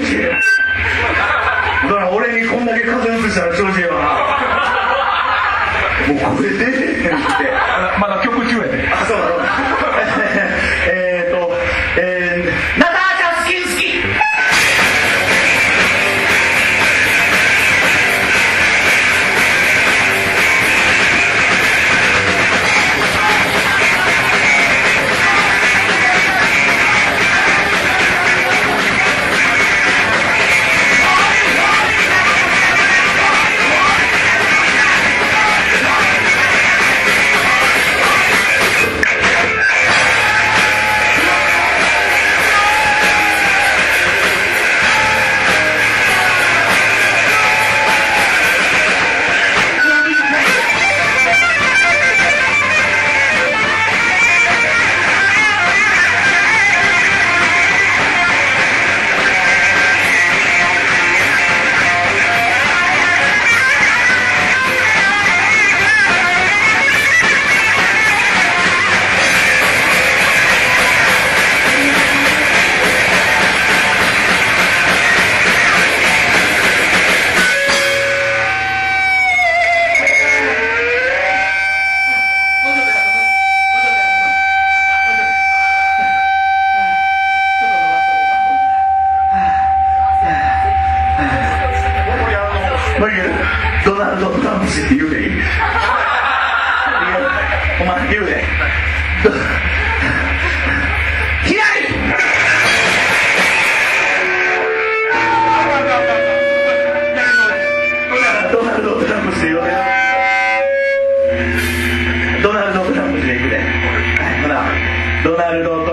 調子だから俺にこんだけ風邪うつしたら調子やわなもうこれでドナルド・トランプ氏って言うでいいお前言うでヒラリドナルド・トランプ氏言うでドナルド・トランプ氏で行くでほドナルド・トランプ。